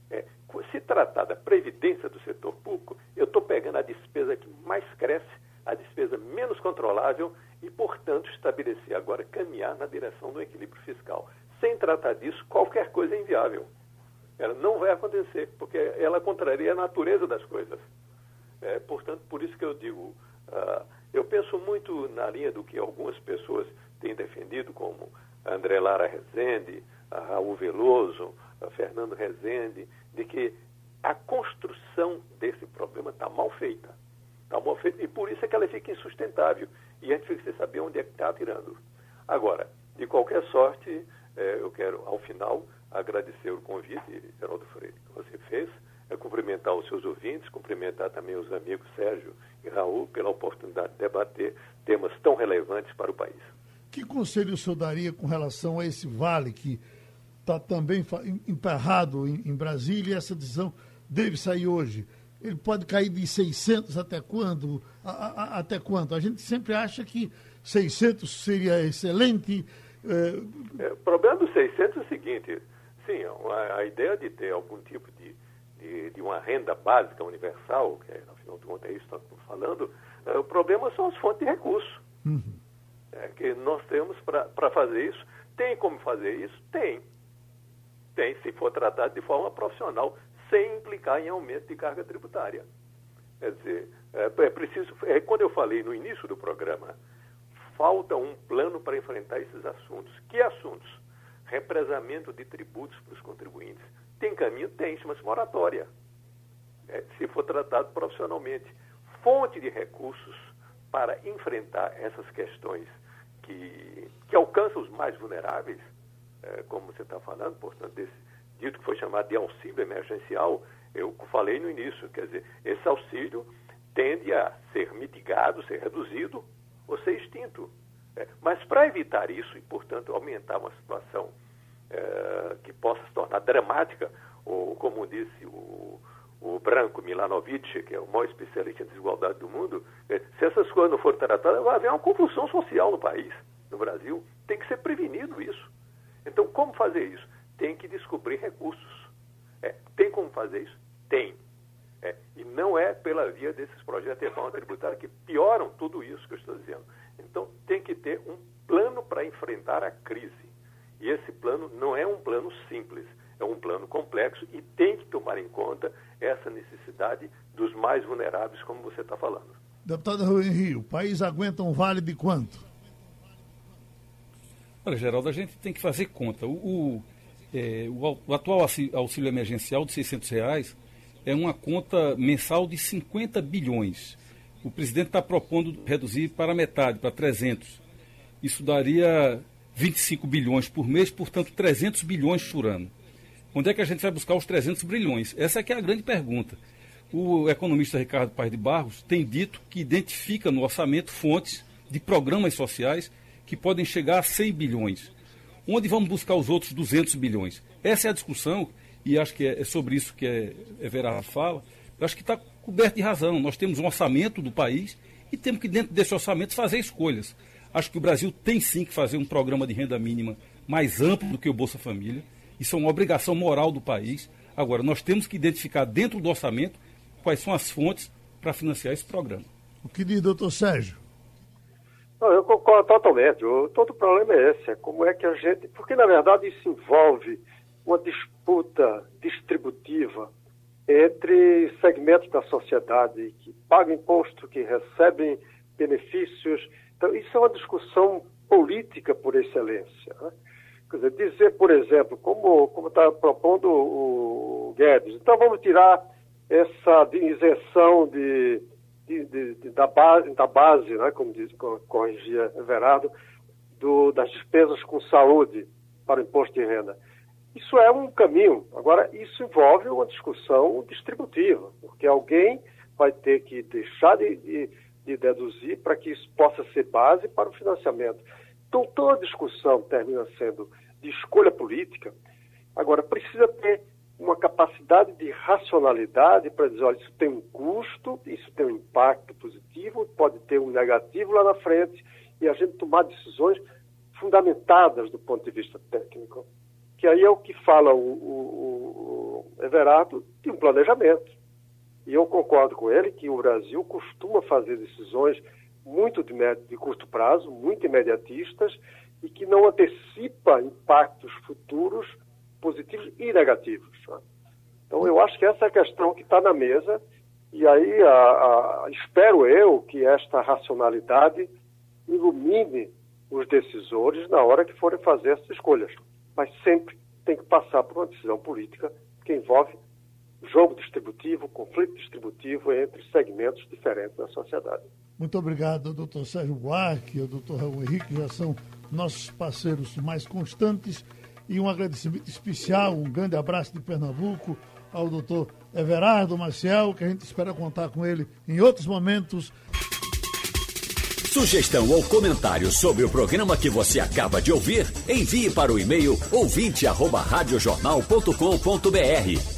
É, se tratar da previdência do setor público, eu estou pegando a despesa que mais cresce, a despesa menos controlável e, portanto, estabelecer agora, caminhar na direção do equilíbrio fiscal. Sem tratar disso, qualquer coisa é inviável. Ela não vai acontecer, porque ela contraria a natureza das coisas. É, portanto, por isso que eu digo, uh, eu penso muito na linha do que algumas pessoas têm defendido, como André Lara Rezende, Raul Veloso, Fernando Rezende, de que a construção desse problema está mal feita. Está mal feita e por isso é que ela fica insustentável. E a gente fica saber onde é que está atirando. Agora, de qualquer sorte, é, eu quero, ao final, agradecer o convite, Geraldo Freire, que você fez. é cumprimentar os seus ouvintes, cumprimentar também os amigos Sérgio e Raul pela oportunidade de debater temas tão relevantes para o país. Que conselho o senhor daria com relação a esse vale que está também emperrado em, Brasília e essa decisão deve sair hoje? Ele pode cair de 600 até quando? A, a, até quanto? A gente sempre acha que 600 seria excelente. É... É, o problema do 600 é o seguinte: sim, a, a ideia de ter algum tipo de de, de uma renda básica universal, que é, afinal de contas é isso que estamos falando, é, o problema são as fontes de recursos. Uhum. É, que nós temos para fazer isso. Tem como fazer isso? Tem. Tem, se for tratado de forma profissional, sem implicar em aumento de carga tributária. Quer dizer, é, é preciso. É, quando eu falei no início do programa, falta um plano para enfrentar esses assuntos. Que assuntos? Represamento de tributos para os contribuintes tem caminho? Tem, chama-se moratória. É, se for tratado profissionalmente. Fonte de recursos para enfrentar essas questões que, que alcançam os mais vulneráveis, é, como você está falando, portanto, desse dito que foi chamado de auxílio emergencial, eu falei no início, quer dizer, esse auxílio tende a ser mitigado, ser reduzido ou ser extinto. É, mas para evitar isso e, portanto, aumentar uma situação é, que possa se tornar dramática, ou como disse o, o Branco Milanovic, que é o maior especialista em desigualdade do mundo, é, se essas coisas não forem tratadas, vai haver uma confusão social no país, no Brasil. Tem que ser prevenido isso. Então, como fazer isso? Tem que descobrir recursos. É, tem como fazer isso? Tem. É, e não é pela via desses projetos de reforma tributária que pioram tudo isso que eu estou dizendo. Então, tem que ter um plano para enfrentar a crise. E esse plano não é um plano simples, é um plano complexo e tem que tomar em conta essa necessidade dos mais vulneráveis, como você está falando. Deputado Rui Rio, o país aguenta um vale de quanto? Olha, Geraldo, a gente tem que fazer conta. O, o, é, o, o atual auxílio emergencial de 600 reais é uma conta mensal de 50 bilhões. O presidente está propondo reduzir para metade, para 300. Isso daria 25 bilhões por mês, portanto 300 bilhões por ano. Onde é que a gente vai buscar os 300 bilhões? Essa é que é a grande pergunta. O economista Ricardo Paes de Barros tem dito que identifica no orçamento fontes de programas sociais que podem chegar a 100 bilhões. Onde vamos buscar os outros 200 bilhões? Essa é a discussão, e acho que é, é sobre isso que é, Everardo fala. Eu acho que está coberto de razão. Nós temos um orçamento do país e temos que, dentro desse orçamento, fazer escolhas. Acho que o Brasil tem sim que fazer um programa de renda mínima mais amplo do que o Bolsa Família. Isso é uma obrigação moral do país. Agora, nós temos que identificar dentro do orçamento quais são as fontes para financiar esse programa. O que diz, doutor Sérgio? Não, eu concordo totalmente. O, todo o problema é esse. É como é que a gente. Porque, na verdade, isso envolve uma disputa distributiva entre segmentos da sociedade que pagam imposto, que recebem benefícios então, isso é uma discussão política por excelência. Né? Quer dizer, dizer, por exemplo, como está propondo o Guedes, então vamos tirar essa isenção de, de, de, de da base, da base né, como diz, corrigia Everardo, do, das despesas com saúde para o imposto de renda. Isso é um caminho. Agora, isso envolve uma discussão distributiva, porque alguém vai ter que deixar de, de de deduzir para que isso possa ser base para o financiamento. Então, toda discussão termina sendo de escolha política. Agora, precisa ter uma capacidade de racionalidade para dizer, olha, isso tem um custo, isso tem um impacto positivo, pode ter um negativo lá na frente, e a gente tomar decisões fundamentadas do ponto de vista técnico. Que aí é o que fala o, o, o Everardo de um planejamento. E eu concordo com ele que o Brasil costuma fazer decisões muito de, de curto prazo, muito imediatistas, e que não antecipa impactos futuros positivos e negativos. Né? Então, eu acho que essa é a questão que está na mesa, e aí a, a, espero eu que esta racionalidade ilumine os decisores na hora que forem fazer essas escolhas. Mas sempre tem que passar por uma decisão política que envolve jogo distributivo, conflito distributivo entre segmentos diferentes da sociedade. Muito obrigado, doutor Sérgio Buarque, o doutor Raul Henrique, já são nossos parceiros mais constantes. E um agradecimento especial, um grande abraço de Pernambuco ao doutor Everardo Maciel, que a gente espera contar com ele em outros momentos. Sugestão ou comentário sobre o programa que você acaba de ouvir, envie para o e-mail ouvinte@radiojornal.com.br